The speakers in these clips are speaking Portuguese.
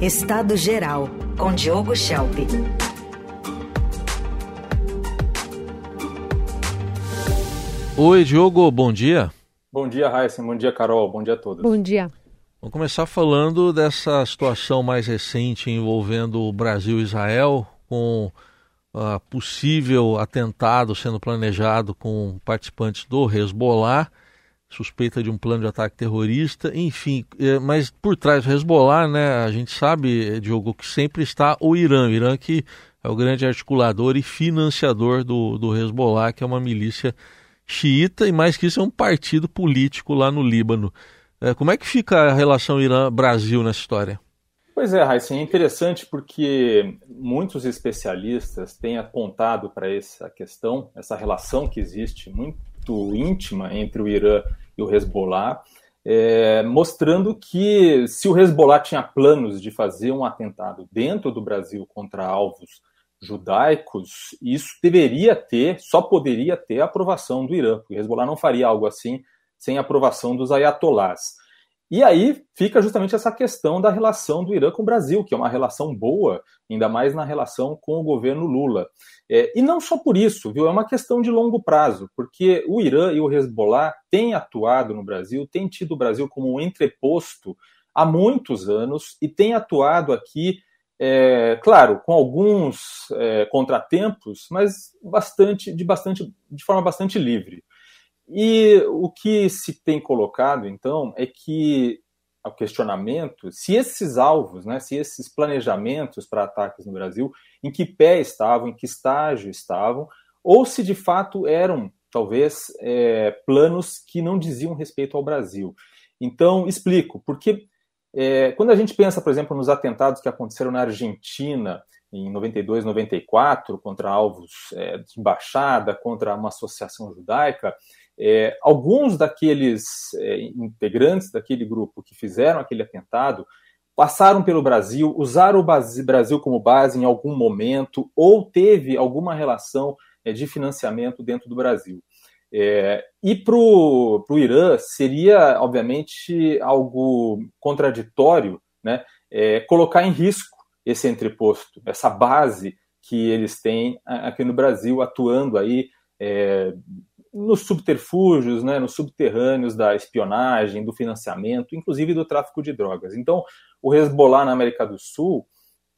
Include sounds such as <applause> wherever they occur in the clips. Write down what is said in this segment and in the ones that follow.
Estado Geral, com Diogo Schelp. Oi, Diogo, bom dia. Bom dia, Raíssa. Bom dia, Carol. Bom dia a todos. Bom dia. Vamos começar falando dessa situação mais recente envolvendo o Brasil e Israel, com uh, possível atentado sendo planejado com participantes do Hezbollah, suspeita de um plano de ataque terrorista, enfim. Eh, mas por trás do Hezbollah, né, a gente sabe, Diogo, que sempre está o Irã. O Irã que é o grande articulador e financiador do, do Hezbollah, que é uma milícia xiita e mais que isso é um partido político lá no Líbano. É, como é que fica a relação Irã-Brasil nessa história? Pois é, Raíssa, é interessante porque muitos especialistas têm apontado para essa questão, essa relação que existe muito íntima entre o Irã e o Hezbollah, é, mostrando que se o Hezbollah tinha planos de fazer um atentado dentro do Brasil contra alvos judaicos, isso deveria ter, só poderia ter a aprovação do Irã, porque o Hezbollah não faria algo assim sem aprovação dos ayatolás. E aí fica justamente essa questão da relação do Irã com o Brasil, que é uma relação boa, ainda mais na relação com o governo Lula. É, e não só por isso, viu? É uma questão de longo prazo, porque o Irã e o Hezbollah têm atuado no Brasil, têm tido o Brasil como um entreposto há muitos anos e têm atuado aqui é, claro, com alguns é, contratempos, mas bastante, de bastante, de forma bastante livre. E o que se tem colocado, então, é que o questionamento se esses alvos, né, se esses planejamentos para ataques no Brasil, em que pé estavam, em que estágio estavam, ou se de fato eram, talvez, é, planos que não diziam respeito ao Brasil. Então, explico, porque é, quando a gente pensa, por exemplo, nos atentados que aconteceram na Argentina em 92, 94, contra alvos é, de embaixada, contra uma associação judaica, é, alguns daqueles é, integrantes daquele grupo que fizeram aquele atentado passaram pelo Brasil, usaram o Brasil como base em algum momento ou teve alguma relação é, de financiamento dentro do Brasil. É, e para o Irã seria, obviamente, algo contraditório né, é, colocar em risco esse entreposto, essa base que eles têm aqui no Brasil, atuando aí é, nos subterfúgios, né, nos subterrâneos da espionagem, do financiamento, inclusive do tráfico de drogas. Então, o Hezbollah na América do Sul,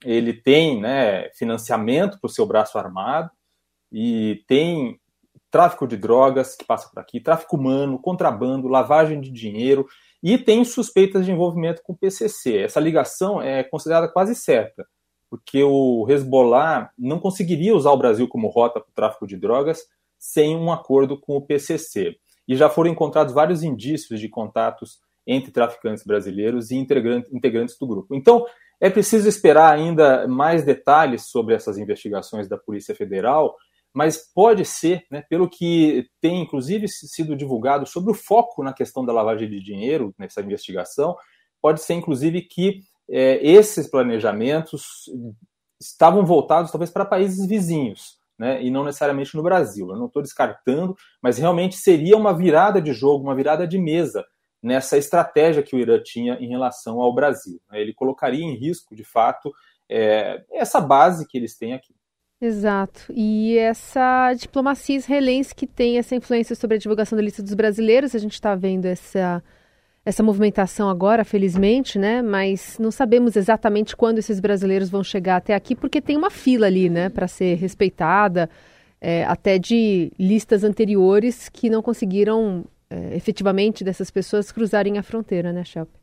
ele tem né, financiamento para o seu braço armado e tem tráfico de drogas que passa por aqui, tráfico humano, contrabando, lavagem de dinheiro e tem suspeitas de envolvimento com o PCC. Essa ligação é considerada quase certa, porque o Hezbollah não conseguiria usar o Brasil como rota para o tráfico de drogas sem um acordo com o PCC. E já foram encontrados vários indícios de contatos entre traficantes brasileiros e integrantes do grupo. Então, é preciso esperar ainda mais detalhes sobre essas investigações da Polícia Federal mas pode ser, né, pelo que tem inclusive sido divulgado sobre o foco na questão da lavagem de dinheiro nessa investigação, pode ser inclusive que é, esses planejamentos estavam voltados talvez para países vizinhos, né, e não necessariamente no Brasil. Eu não estou descartando, mas realmente seria uma virada de jogo, uma virada de mesa nessa estratégia que o Irã tinha em relação ao Brasil. Né. Ele colocaria em risco, de fato, é, essa base que eles têm aqui. Exato. E essa diplomacia israelense que tem essa influência sobre a divulgação da lista dos brasileiros, a gente está vendo essa, essa movimentação agora, felizmente, né? Mas não sabemos exatamente quando esses brasileiros vão chegar até aqui, porque tem uma fila ali, né, para ser respeitada, é, até de listas anteriores que não conseguiram é, efetivamente dessas pessoas cruzarem a fronteira, né, Shelp?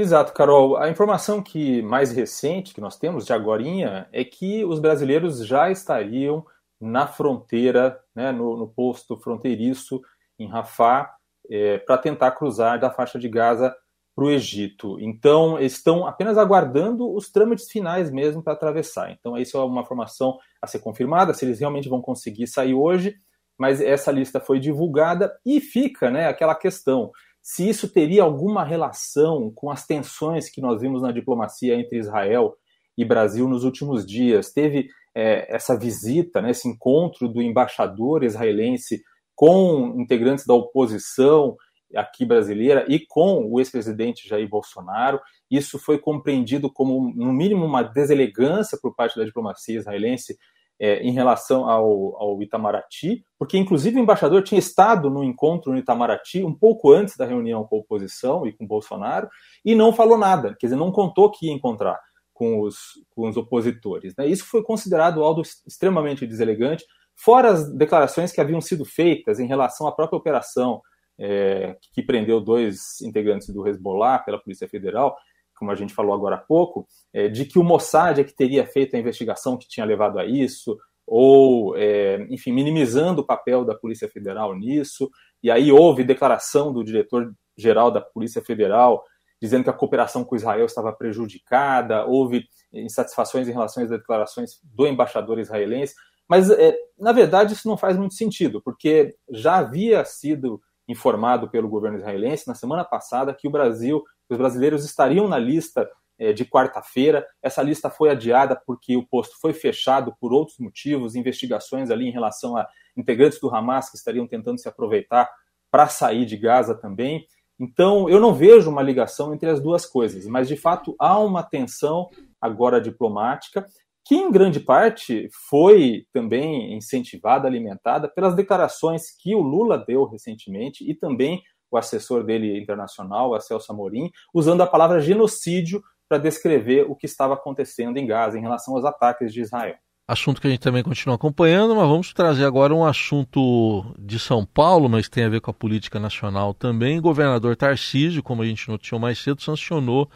Exato, Carol. A informação que mais recente que nós temos de agorinha é que os brasileiros já estariam na fronteira, né, no, no posto fronteiriço em Rafah, é, para tentar cruzar da faixa de Gaza para o Egito. Então, estão apenas aguardando os trâmites finais mesmo para atravessar. Então, isso é uma informação a ser confirmada, se eles realmente vão conseguir sair hoje, mas essa lista foi divulgada e fica né, aquela questão se isso teria alguma relação com as tensões que nós vimos na diplomacia entre Israel e Brasil nos últimos dias. Teve é, essa visita, né, esse encontro do embaixador israelense com integrantes da oposição aqui brasileira e com o ex-presidente Jair Bolsonaro. Isso foi compreendido como, no mínimo, uma deselegância por parte da diplomacia israelense é, em relação ao, ao, Itamaraty, porque inclusive o embaixador tinha estado no encontro no Itamaraty um pouco antes da reunião com a oposição e com Bolsonaro e não falou nada, quer dizer, não contou que ia encontrar com os, com os opositores. Né? Isso foi considerado algo extremamente deselegante, fora as declarações que haviam sido feitas em relação à própria operação é, que prendeu dois integrantes do Hezbollah pela Polícia Federal, como a gente falou agora há pouco, é, de que o Mossad é que teria feito a investigação que tinha levado a isso, ou, é, enfim, minimizando o papel da Polícia Federal nisso. E aí houve declaração do diretor-geral da Polícia Federal dizendo que a cooperação com Israel estava prejudicada, houve insatisfações em relação às declarações do embaixador israelense. Mas, é, na verdade, isso não faz muito sentido, porque já havia sido informado pelo governo israelense na semana passada que o Brasil, os brasileiros estariam na lista é, de quarta-feira. Essa lista foi adiada porque o posto foi fechado por outros motivos, investigações ali em relação a integrantes do Hamas que estariam tentando se aproveitar para sair de Gaza também. Então, eu não vejo uma ligação entre as duas coisas, mas de fato há uma tensão agora diplomática que em grande parte foi também incentivada, alimentada pelas declarações que o Lula deu recentemente e também o assessor dele internacional, a Celso Amorim, usando a palavra genocídio para descrever o que estava acontecendo em Gaza em relação aos ataques de Israel. Assunto que a gente também continua acompanhando, mas vamos trazer agora um assunto de São Paulo, mas tem a ver com a política nacional também. O governador Tarcísio, como a gente noticiou mais cedo, sancionou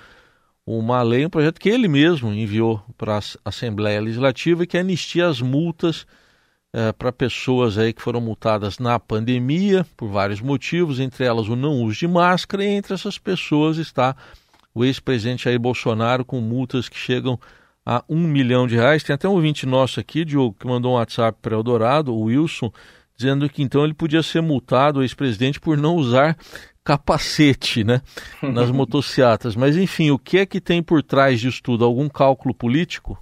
uma lei, um projeto que ele mesmo enviou para a Assembleia Legislativa que anistia as multas é, para pessoas aí que foram multadas na pandemia por vários motivos, entre elas o não uso de máscara, e entre essas pessoas está o ex-presidente Jair Bolsonaro com multas que chegam a um milhão de reais. Tem até um ouvinte nosso aqui, Diogo, que mandou um WhatsApp para Eldorado, o Wilson, dizendo que então ele podia ser multado, o ex-presidente, por não usar capacete né, nas <laughs> motocicletas. Mas, enfim, o que é que tem por trás disso tudo? Algum cálculo político?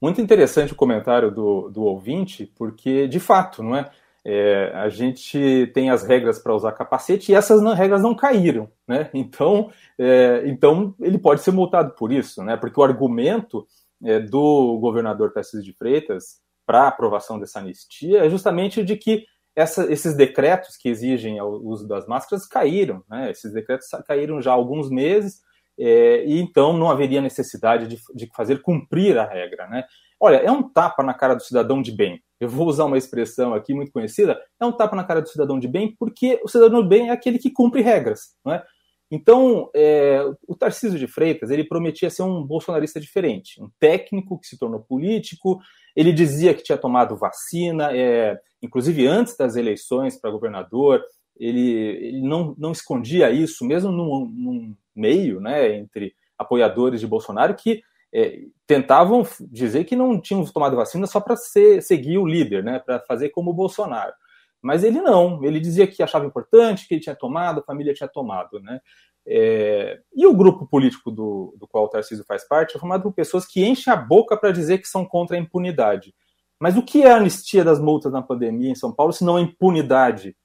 Muito interessante o comentário do, do ouvinte, porque, de fato, não é? é a gente tem as regras para usar capacete e essas não, regras não caíram, né? Então, é, então ele pode ser multado por isso, né? Porque o argumento é, do governador Tarcísio de Freitas para a aprovação dessa anistia é justamente de que essa, esses decretos que exigem o uso das máscaras caíram, né? Esses decretos caíram já há alguns meses, é, e então não haveria necessidade de, de, fazer cumprir a regra, né? Olha, é um tapa na cara do cidadão de bem. Eu vou usar uma expressão aqui muito conhecida, é um tapa na cara do cidadão de bem, porque o cidadão de bem é aquele que cumpre regras, não é? Então, é, o Tarcísio de Freitas, ele prometia ser um bolsonarista diferente, um técnico que se tornou político, ele dizia que tinha tomado vacina, é, inclusive antes das eleições para governador, ele, ele não, não escondia isso, mesmo num, num, meio né, entre apoiadores de Bolsonaro que é, tentavam dizer que não tinham tomado vacina só para seguir o líder, né, para fazer como o Bolsonaro. Mas ele não, ele dizia que achava importante, que ele tinha tomado, a família tinha tomado, né? É, e o grupo político do, do qual o Tarcísio faz parte é formado por pessoas que enchem a boca para dizer que são contra a impunidade. Mas o que é a anistia das multas na pandemia em São Paulo, se não a impunidade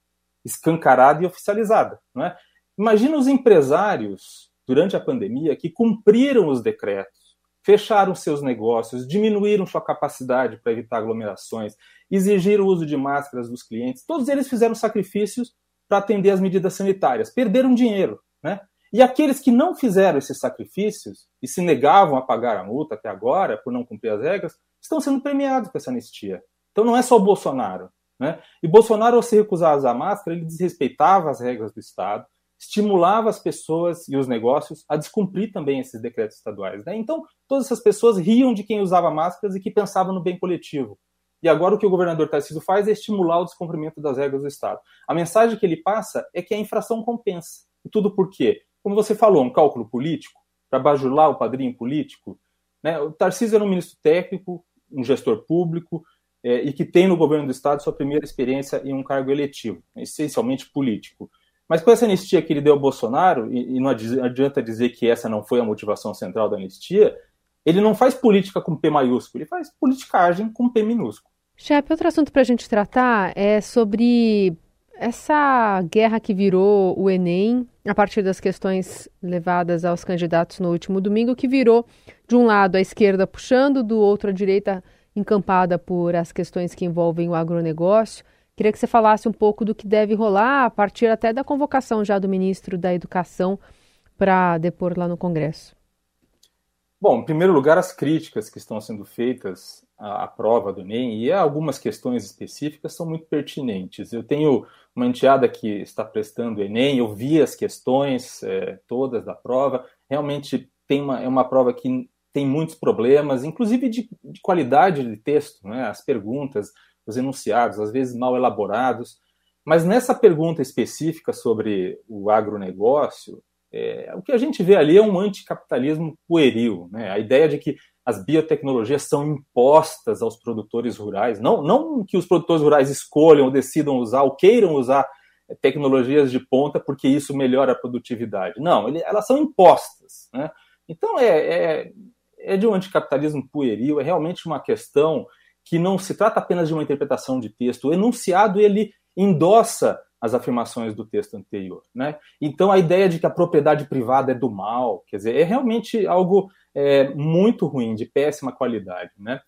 escancarada e oficializada? É? Imagina os empresários, durante a pandemia, que cumpriram os decretos, fecharam seus negócios, diminuíram sua capacidade para evitar aglomerações, exigiram o uso de máscaras dos clientes. Todos eles fizeram sacrifícios para atender as medidas sanitárias, perderam dinheiro. Né? E aqueles que não fizeram esses sacrifícios e se negavam a pagar a multa até agora, por não cumprir as regras, estão sendo premiados com essa anistia. Então não é só o Bolsonaro. Né? E Bolsonaro, ao se recusar a usar máscara, ele desrespeitava as regras do Estado, estimulava as pessoas e os negócios a descumprir também esses decretos estaduais. Né? Então, todas essas pessoas riam de quem usava máscaras e que pensava no bem coletivo. E agora o que o governador Tarcísio faz é estimular o descumprimento das regras do Estado. A mensagem que ele passa é que a infração compensa. E tudo por quê? Como você falou, um cálculo político, para bajular o padrinho político. Né? O Tarcísio era um ministro técnico, um gestor público, é, e que tem no governo do Estado sua primeira experiência em um cargo eletivo, essencialmente político. Mas com essa anistia que ele deu ao Bolsonaro, e, e não adianta dizer que essa não foi a motivação central da anistia, ele não faz política com P maiúsculo, ele faz politicagem com P minúsculo. Chefe, outro assunto para a gente tratar é sobre essa guerra que virou o Enem, a partir das questões levadas aos candidatos no último domingo, que virou, de um lado, a esquerda puxando, do outro, a direita encampada por as questões que envolvem o agronegócio. Queria que você falasse um pouco do que deve rolar, a partir até da convocação já do ministro da Educação para depor lá no Congresso. Bom, em primeiro lugar, as críticas que estão sendo feitas à, à, prova do Enem e algumas questões específicas são muito pertinentes. Eu tenho uma enteada que está prestando o Enem, eu vi as questões é, todas da prova, realmente tem uma, é uma prova que tem muitos problemas, inclusive de, de qualidade de texto, né? as perguntas, os enunciados, às vezes mal elaborados. Mas nessa pergunta específica sobre o agronegócio, é, o que a gente vê ali é um anticapitalismo pueril, né? A ideia de que as biotecnologias são impostas aos produtores rurais, não, não que os produtores rurais escolham ou decidam usar ou queiram usar tecnologias de ponta porque isso melhora a produtividade. Não, ele, elas são impostas. Né? Então é, é, é de um anticapitalismo pueril, é realmente uma questão que não se trata apenas de uma interpretação de texto. O enunciado ele endossa as afirmações do texto anterior. Né? Então, a ideia de que a propriedade privada é do mal, quer dizer, é realmente algo é, muito ruim, de péssima qualidade. Né?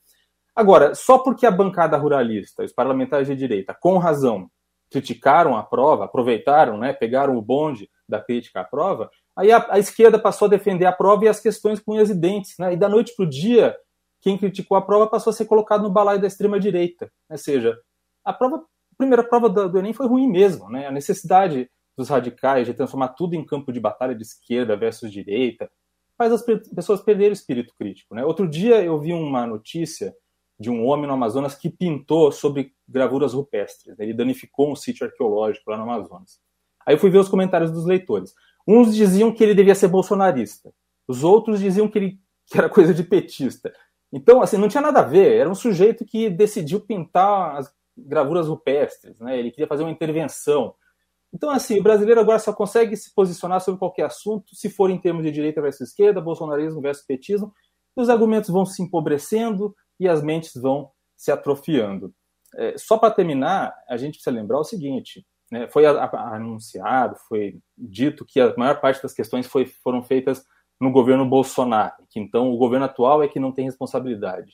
Agora, só porque a bancada ruralista, os parlamentares de direita, com razão, criticaram a prova, aproveitaram, né, pegaram o bonde da crítica à prova, aí a, a esquerda passou a defender a prova e as questões com e dentes. Né? E da noite para o dia, quem criticou a prova passou a ser colocado no balaio da extrema-direita. Ou seja, a prova primeira prova do, Enem foi ruim mesmo, né? A necessidade dos radicais de transformar tudo em campo de batalha de esquerda versus direita faz as pessoas perderem o espírito crítico, né? Outro dia eu vi uma notícia de um homem no Amazonas que pintou sobre gravuras rupestres. Né? Ele danificou um sítio arqueológico lá no Amazonas. Aí eu fui ver os comentários dos leitores. Uns diziam que ele devia ser bolsonarista. Os outros diziam que ele <laughs> que era coisa de petista. Então, assim, não tinha nada a ver. Era um sujeito que decidiu pintar as gravuras rupestres, né? Ele queria fazer uma intervenção. Então, assim, o brasileiro agora só consegue se posicionar sobre qualquer assunto se for em termos de direita versus esquerda, bolsonarismo versus petismo, e os argumentos vão se empobrecendo e as mentes vão se atrofiando. É, só para terminar, a gente precisa lembrar o seguinte: né, foi a, a, anunciado, foi dito que a maior parte das questões foi, foram feitas no governo Bolsonaro, que então o governo atual é que não tem responsabilidade.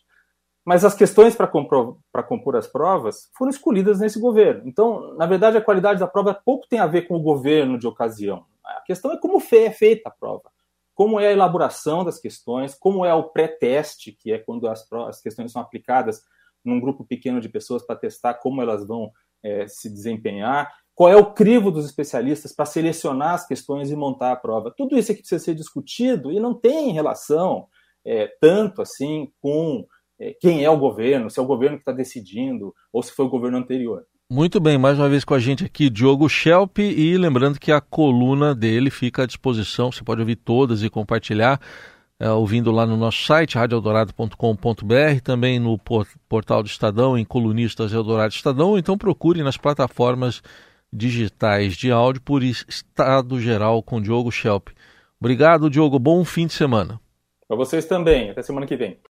Mas as questões para compor as provas foram escolhidas nesse governo. Então, na verdade, a qualidade da prova pouco tem a ver com o governo de ocasião. A questão é como é feita a prova, como é a elaboração das questões, como é o pré-teste, que é quando as, as, questões são aplicadas num grupo pequeno de pessoas para testar como elas vão é, se desempenhar, qual é o crivo dos especialistas para selecionar as questões e montar a prova. Tudo isso aqui precisa ser discutido e não tem relação é, tanto assim com é, quem é o governo, se é o governo que está decidindo ou se foi o governo anterior. Muito bem, mais uma vez com a gente aqui, Diogo Schelp, e lembrando que a coluna dele fica à disposição, você pode ouvir todas e compartilhar, é, ouvindo lá no nosso site, radioeldorado.com.br, também no portal do Estadão, em Colunistas Eldorado Estadão, então procure nas plataformas digitais de áudio por Estado Geral com Diogo Schelp. Obrigado, Diogo, bom fim de semana. Para vocês também, até semana que vem.